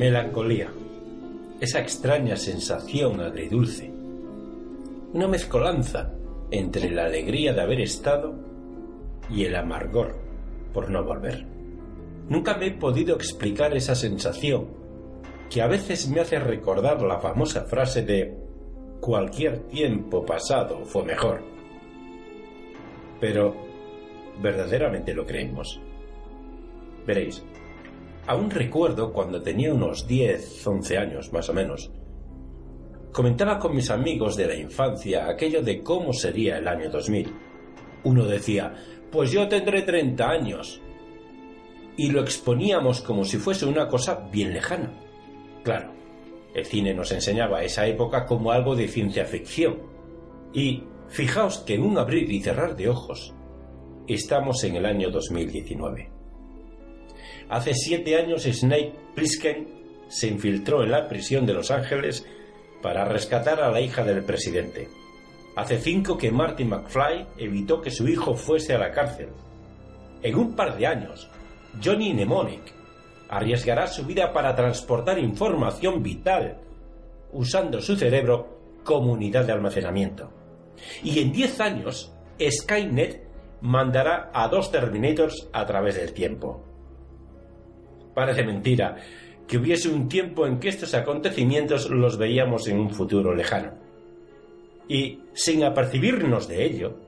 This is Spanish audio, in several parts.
Melancolía. Esa extraña sensación agridulce. Una mezcolanza entre la alegría de haber estado y el amargor por no volver. Nunca me he podido explicar esa sensación que a veces me hace recordar la famosa frase de cualquier tiempo pasado fue mejor. Pero, ¿verdaderamente lo creemos? Veréis, aún recuerdo cuando tenía unos 10, 11 años más o menos. Comentaba con mis amigos de la infancia aquello de cómo sería el año 2000. Uno decía, pues yo tendré 30 años. Y lo exponíamos como si fuese una cosa bien lejana. Claro, el cine nos enseñaba esa época como algo de ciencia ficción. Y fijaos que en un abrir y cerrar de ojos, estamos en el año 2019. Hace siete años Snake Plissken se infiltró en la prisión de Los Ángeles para rescatar a la hija del presidente. Hace cinco que Martin McFly evitó que su hijo fuese a la cárcel. En un par de años, Johnny Mnemonic arriesgará su vida para transportar información vital, usando su cerebro como unidad de almacenamiento. Y en 10 años, Skynet mandará a dos Terminators a través del tiempo. Parece mentira que hubiese un tiempo en que estos acontecimientos los veíamos en un futuro lejano. Y, sin apercibirnos de ello,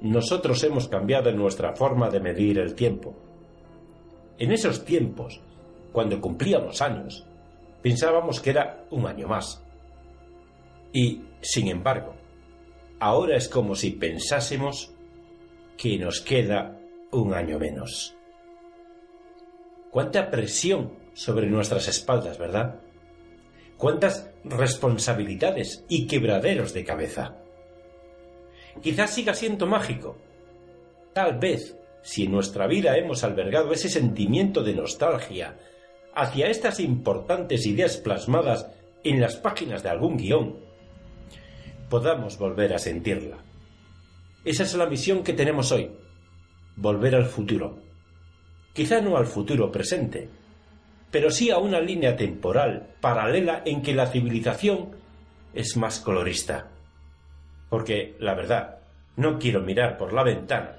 nosotros hemos cambiado nuestra forma de medir el tiempo. En esos tiempos, cuando cumplíamos años, pensábamos que era un año más. Y, sin embargo, ahora es como si pensásemos que nos queda un año menos. Cuánta presión sobre nuestras espaldas, ¿verdad? Cuántas responsabilidades y quebraderos de cabeza. Quizás siga siendo mágico. Tal vez, si en nuestra vida hemos albergado ese sentimiento de nostalgia hacia estas importantes ideas plasmadas en las páginas de algún guion, podamos volver a sentirla. Esa es la misión que tenemos hoy, volver al futuro. Quizá no al futuro presente, pero sí a una línea temporal paralela en que la civilización es más colorista. Porque, la verdad, no quiero mirar por la ventana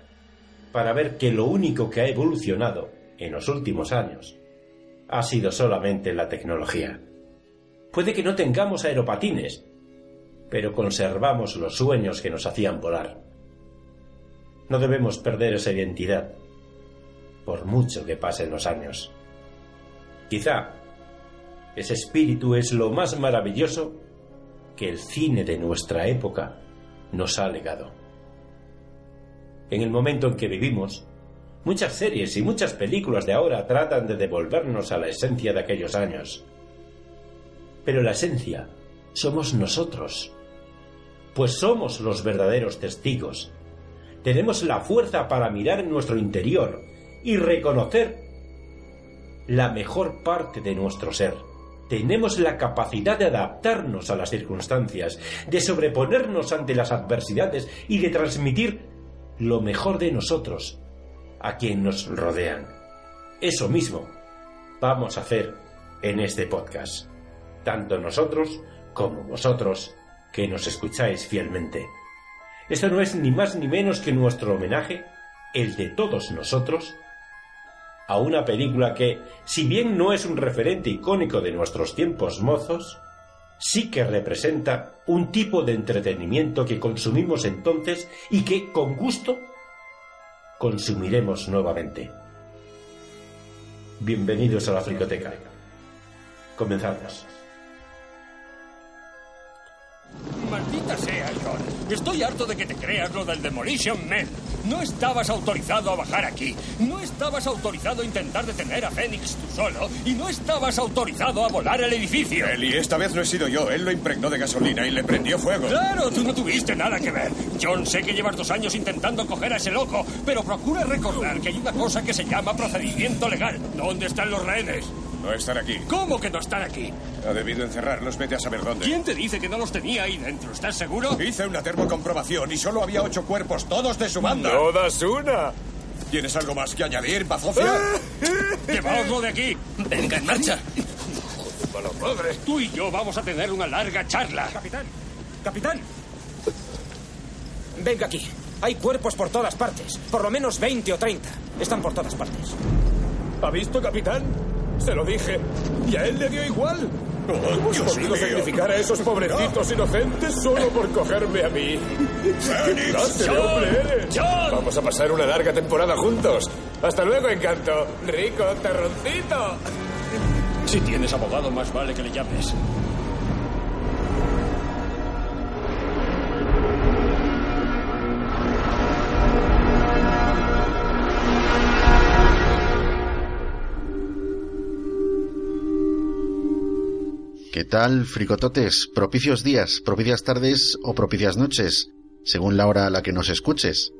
para ver que lo único que ha evolucionado en los últimos años ha sido solamente la tecnología. Puede que no tengamos aeropatines, pero conservamos los sueños que nos hacían volar. No debemos perder esa identidad, por mucho que pasen los años. Quizá ese espíritu es lo más maravilloso que el cine de nuestra época nos ha legado. En el momento en que vivimos, Muchas series y muchas películas de ahora tratan de devolvernos a la esencia de aquellos años. Pero la esencia somos nosotros, pues somos los verdaderos testigos. Tenemos la fuerza para mirar en nuestro interior y reconocer la mejor parte de nuestro ser. Tenemos la capacidad de adaptarnos a las circunstancias, de sobreponernos ante las adversidades y de transmitir lo mejor de nosotros a quien nos rodean. Eso mismo vamos a hacer en este podcast, tanto nosotros como vosotros que nos escucháis fielmente. Esto no es ni más ni menos que nuestro homenaje, el de todos nosotros, a una película que, si bien no es un referente icónico de nuestros tiempos mozos, sí que representa un tipo de entretenimiento que consumimos entonces y que, con gusto, consumiremos nuevamente. Bienvenidos a la Fricoteca. Comenzamos. Maldita sea. Estoy harto de que te creas lo del Demolition Man. No estabas autorizado a bajar aquí. No estabas autorizado a intentar detener a Fénix tú solo. Y no estabas autorizado a volar el edificio. Eli, esta vez no he sido yo. Él lo impregnó de gasolina y le prendió fuego. Claro, tú no tuviste nada que ver. John, sé que llevas dos años intentando coger a ese loco, pero procura recordar que hay una cosa que se llama procedimiento legal. ¿Dónde están los rehenes? No están aquí. ¿Cómo que no están aquí? Ha debido encerrarlos, vete a saber dónde. ¿Quién te dice que no los tenía ahí dentro? ¿Estás seguro? Hice una termocomprobación y solo había ocho cuerpos, todos de su banda. ¡Todas una! ¿Tienes algo más que añadir, bazofia? ¡Llevaoslo de aquí! Venga, en marcha. ¡Mala madre! Tú y yo vamos a tener una larga charla. Capitán, capitán. Venga aquí. Hay cuerpos por todas partes. Por lo menos 20 o 30. Están por todas partes. ¿Ha visto, capitán? Se lo dije. Y a él le dio igual. Oh, Hemos Dios podido mío. sacrificar a esos pobrecitos inocentes solo por cogerme a mí. ¿Qué clase de hombre eres? John. Vamos a pasar una larga temporada juntos. Hasta luego, encanto. Rico, terroncito. Si tienes abogado, más vale que le llames. ¿Qué tal, fricototes? Propicios días, propicias tardes o propicias noches, según la hora a la que nos escuches.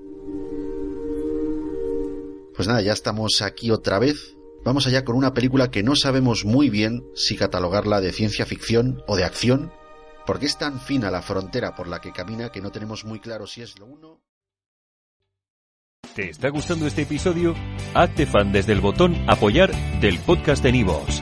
Pues nada, ya estamos aquí otra vez. Vamos allá con una película que no sabemos muy bien si catalogarla de ciencia ficción o de acción, porque es tan fina la frontera por la que camina que no tenemos muy claro si es lo uno. ¿Te está gustando este episodio? Hazte fan desde el botón Apoyar del podcast de Nivos.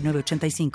906985.